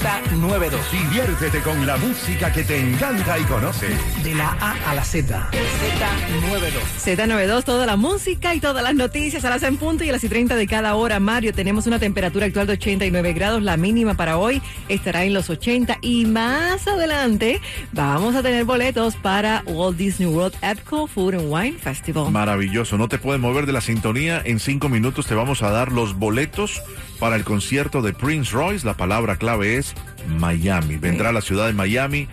Z92. Diviértete con la música que te encanta y conoces. De la A a la Z. Z92. Z92, toda la música y todas las noticias a las en punto y a las y 30 de cada hora. Mario, tenemos una temperatura actual de 89 grados. La mínima para hoy estará en los 80. Y más adelante vamos a tener boletos para Walt Disney World Epcot Food and Wine Festival. Maravilloso, no te puedes mover de la sintonía. En cinco minutos te vamos a dar los boletos para el concierto de Prince Royce. La palabra clave es Miami. Vendrá a la ciudad de Miami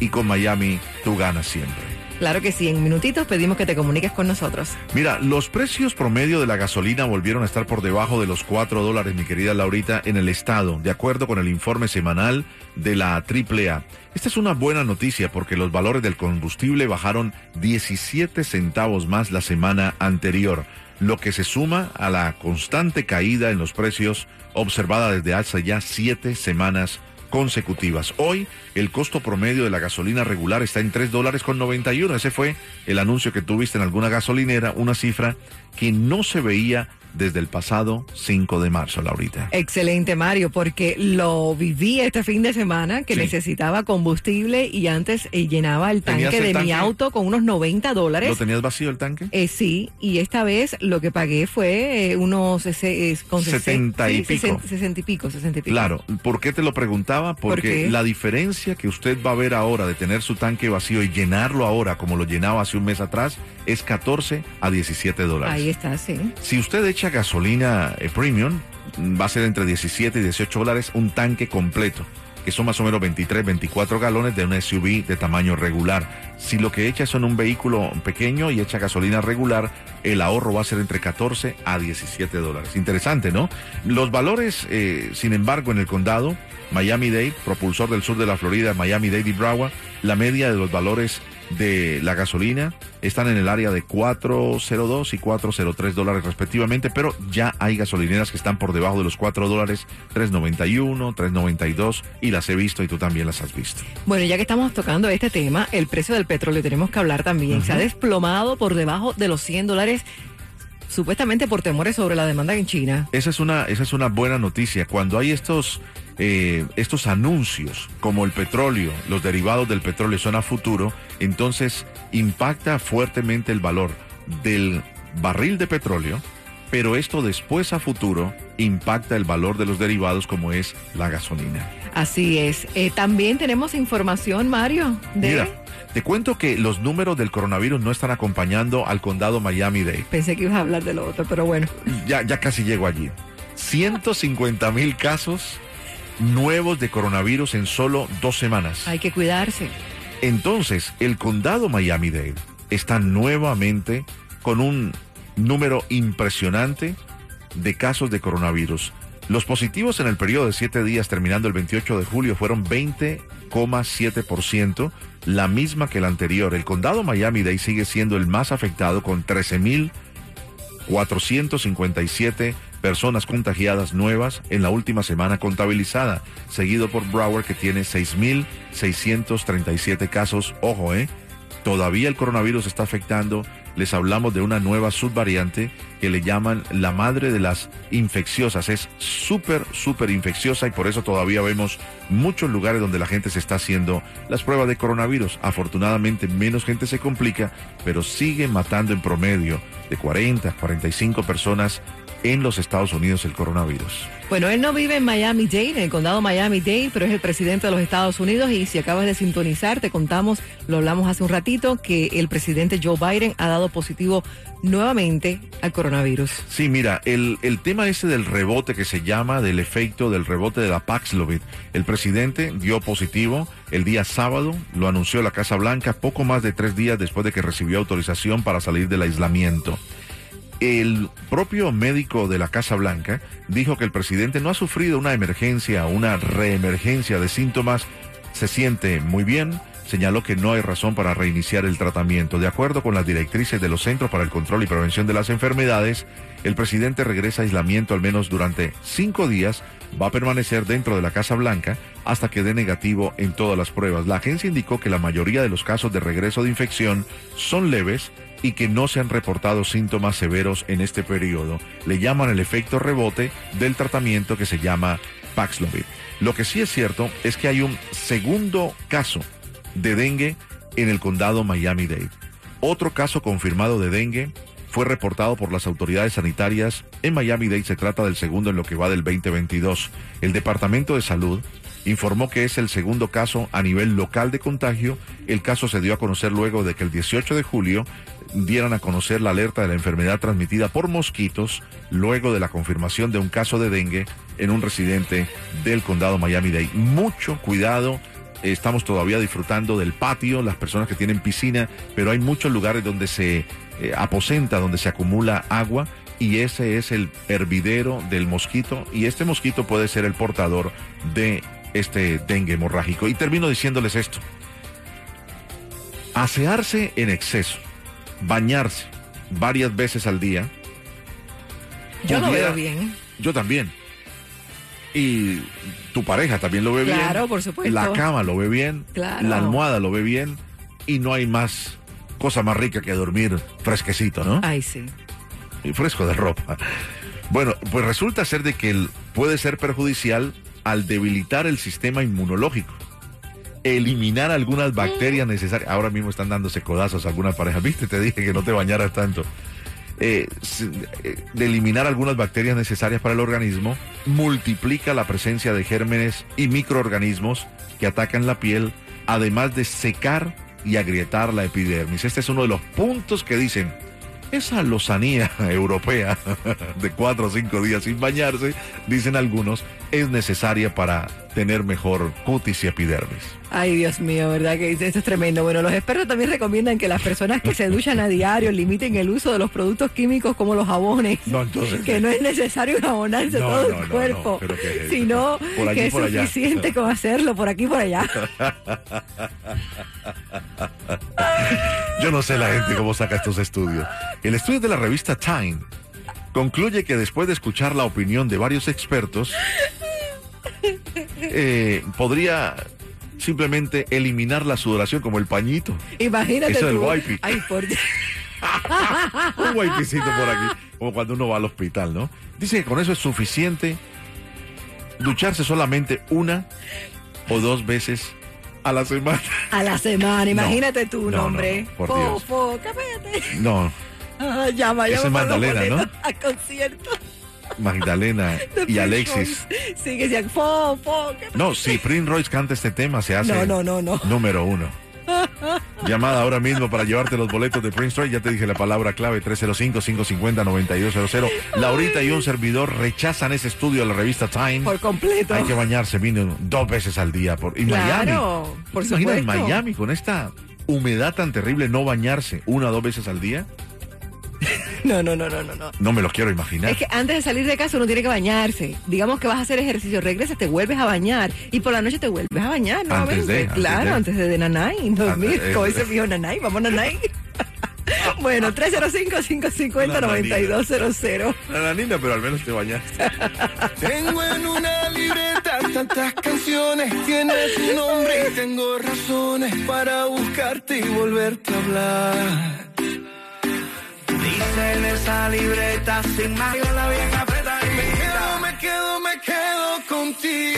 y con Miami tú ganas siempre. Claro que sí, en minutitos pedimos que te comuniques con nosotros. Mira, los precios promedio de la gasolina volvieron a estar por debajo de los 4 dólares, mi querida Laurita, en el estado, de acuerdo con el informe semanal de la AAA. Esta es una buena noticia porque los valores del combustible bajaron 17 centavos más la semana anterior, lo que se suma a la constante caída en los precios observada desde hace ya siete semanas consecutivas. Hoy el costo promedio de la gasolina regular está en 3 dólares con 91. Ese fue el anuncio que tuviste en alguna gasolinera, una cifra que no se veía desde el pasado 5 de marzo, Laurita. Excelente, Mario, porque lo viví este fin de semana que Sí. necesitaba combustible y antes eh, llenaba el ¿Tenías tanque el de mi auto con unos 90 dólares. ¿Lo tenías vacío el tanque? Eh, sí, y esta vez lo que pagué fue eh, unos con sesen- 70 y sí, pico. sesen- 60 y pico, 60 y pico. Claro, ¿por qué te lo preguntaba? Porque la diferencia que usted va a ver ahora de tener su tanque vacío y llenarlo ahora como lo llenaba hace un mes atrás es 14 a 17 dólares. Ahí está, sí. Si usted echa gasolina eh, premium, mm, va a ser entre 17 y 18 dólares un tanque completo, que son más o menos 23, 24 galones de un SUV de tamaño regular. Si lo que echa son un vehículo pequeño y echa gasolina regular, el ahorro va a ser entre 14 a 17 dólares. Interesante, ¿no? Los valores, eh, sin embargo, en el condado, Miami-Dade, propulsor del sur de la Florida, Miami-Dade y Broward, la media de los valores de la gasolina están en el área de 402 y 403 dólares respectivamente, pero ya hay gasolineras que están por debajo de los 4 dólares, 391, 392 y las he visto y tú también las has visto. Bueno, ya que estamos tocando este tema, el precio del petróleo tenemos que hablar también. Se ha desplomado por debajo de los 100 dólares, supuestamente por temores sobre la demanda en China. Esa es una, esa es una buena noticia. Cuando hay estos, eh, estos anuncios, como el petróleo, los derivados del petróleo son a futuro, entonces impacta fuertemente el valor del barril de petróleo, pero esto después a futuro impacta el valor de los derivados como es la gasolina. Así es. Eh, también tenemos información, Mario, de... Mira, te cuento que los números del coronavirus no están acompañando al condado Miami-Dade. Pensé que ibas a hablar de lo otro, pero bueno. Ya, ya casi llego allí. 150 mil casos nuevos de coronavirus en solo dos semanas. Hay que cuidarse. Entonces, el condado Miami-Dade está nuevamente con un número impresionante de casos de coronavirus. Los positivos en el periodo de siete días terminando el 28 de julio fueron 20,7%, la misma que el anterior. El condado Miami-Dade sigue siendo el más afectado con 13,457 personas contagiadas nuevas en la última semana contabilizada, seguido por Broward que tiene 6.637 casos. Ojo, ¿eh? Todavía el coronavirus está afectando. Les hablamos de una nueva subvariante que le llaman la madre de las infecciosas. Es súper, súper infecciosa y por eso todavía vemos muchos lugares donde la gente se está haciendo las pruebas de coronavirus. Afortunadamente menos gente se complica, pero sigue matando en promedio de 40, 45 personas en los Estados Unidos el coronavirus. Bueno, él no vive en Miami-Dade, en el condado Miami-Dade, pero es el presidente de los Estados Unidos y si acabas de sintonizar, te contamos, lo hablamos hace un ratito, que el presidente Joe Biden ha dado positivo nuevamente al coronavirus. Sí, mira, el, el tema ese del rebote que se llama, del efecto del rebote de la Paxlovid, el presidente dio positivo el día sábado, lo anunció la Casa Blanca poco más de tres días después de que recibió autorización para salir del aislamiento. El propio médico de la Casa Blanca dijo que el presidente no ha sufrido una emergencia o una reemergencia de síntomas, se siente muy bien, señaló que no hay razón para reiniciar el tratamiento. De acuerdo con las directrices de los Centros para el Control y Prevención de las Enfermedades, el presidente regresa a aislamiento al menos durante cinco días, va a permanecer dentro de la Casa Blanca hasta que dé negativo en todas las pruebas. La agencia indicó que la mayoría de los casos de regreso de infección son leves y que no se han reportado síntomas severos en este periodo. Le llaman el efecto rebote del tratamiento que se llama Paxlovid. Lo que sí es cierto es que hay un segundo caso de dengue en el condado Miami-Dade. Otro caso confirmado de dengue fue reportado por las autoridades sanitarias en Miami-Dade. Se trata del segundo en lo que va del 2022. El Departamento de Salud informó que es el segundo caso a nivel local de contagio. El caso se dio a conocer luego de que el 18 de julio dieran a conocer la alerta de la enfermedad transmitida por mosquitos luego de la confirmación de un caso de dengue en un residente del condado Miami-Dade. Mucho cuidado estamos todavía disfrutando del patio, las personas que tienen piscina, pero hay muchos lugares donde se eh, aposenta, donde se acumula agua y ese es el hervidero del mosquito y este mosquito puede ser el portador de este dengue hemorrágico. Y termino diciéndoles esto. Asearse en exceso, bañarse varias veces al día. Yo lo veo bien. Yo también y tu pareja también lo ve bien. Claro, por supuesto. La cama lo ve bien. Claro. La almohada lo ve bien. Y no hay más cosa más rica que dormir fresquecito, ¿no? Ay, sí. Y fresco de ropa. Bueno, pues resulta ser de que puede ser perjudicial al debilitar el sistema inmunológico. Eliminar algunas bacterias necesarias. Ahora mismo están dándose codazos a algunas parejas. Viste, te dije que no te bañaras tanto. Eh, eh, de eliminar algunas bacterias necesarias para el organismo, multiplica la presencia de gérmenes y microorganismos que atacan la piel, además de secar y agrietar la epidermis. Este es uno de los puntos que dicen, esa lozanía europea de cuatro o cinco días sin bañarse, dicen algunos, es necesaria para tener mejor cutis y epidermis. Ay, Dios mío, ¿verdad? Que esto es tremendo. Bueno, los expertos también recomiendan que las personas que se duchan a diario limiten el uso de los productos químicos como los jabones. No, entonces, que no es necesario jabonarse no, todo no, el cuerpo, no, que, sino aquí, que es allá. suficiente con hacerlo por aquí y por allá. Yo no sé la gente cómo saca estos estudios. El estudio de la revista Time concluye que después de escuchar la opinión de varios expertos, eh, podría simplemente eliminar la sudoración como el pañito. Imagínate Eso. Ay, por Dios. Un wipecito por aquí, como cuando uno va al hospital, ¿no? Dice que con eso es suficiente ducharse solamente una o dos veces a la semana. A la semana, imagínate tú, no, no, hombre. no, por Dios. No, Ah, llama, Esa llama es los Magdalena, ¿no? A concierto. Magdalena y Alexis. Sí, que fo, fo. ¿qué No, si Prince Royce canta este tema, se hace No, no, no, no. número uno. Llamada ahora mismo para llevarte los boletos de Prince Royce. Ya te dije la palabra clave, 305-550-9200. Laurita y un servidor rechazan ese estudio de la revista Time. Por completo. Hay que bañarse vino dos veces al día. Por, y Claro, Miami. por ¿Te imaginas en. Miami con esta humedad tan terrible no bañarse una o dos veces al día? No, no, no, no, no, no. No me lo quiero imaginar. Es que antes de salir de casa uno tiene que bañarse. Digamos que vas a hacer ejercicio, regresas, te vuelves a bañar y por la noche te vuelves a bañar nuevamente. de, antes claro, de. antes de, de Nanay, dormir, Antes, eh, como dice viejo Nanay, vamos Nanay. bueno, 305-550-9200. La niña, pero al menos te bañaste. Tengo en una libreta tantas canciones, tienes un nombre y tengo razones para buscarte y volverte a hablar. En esa libreta sin más, la bien apretadita. Me quedo, me quedo, me quedo contigo.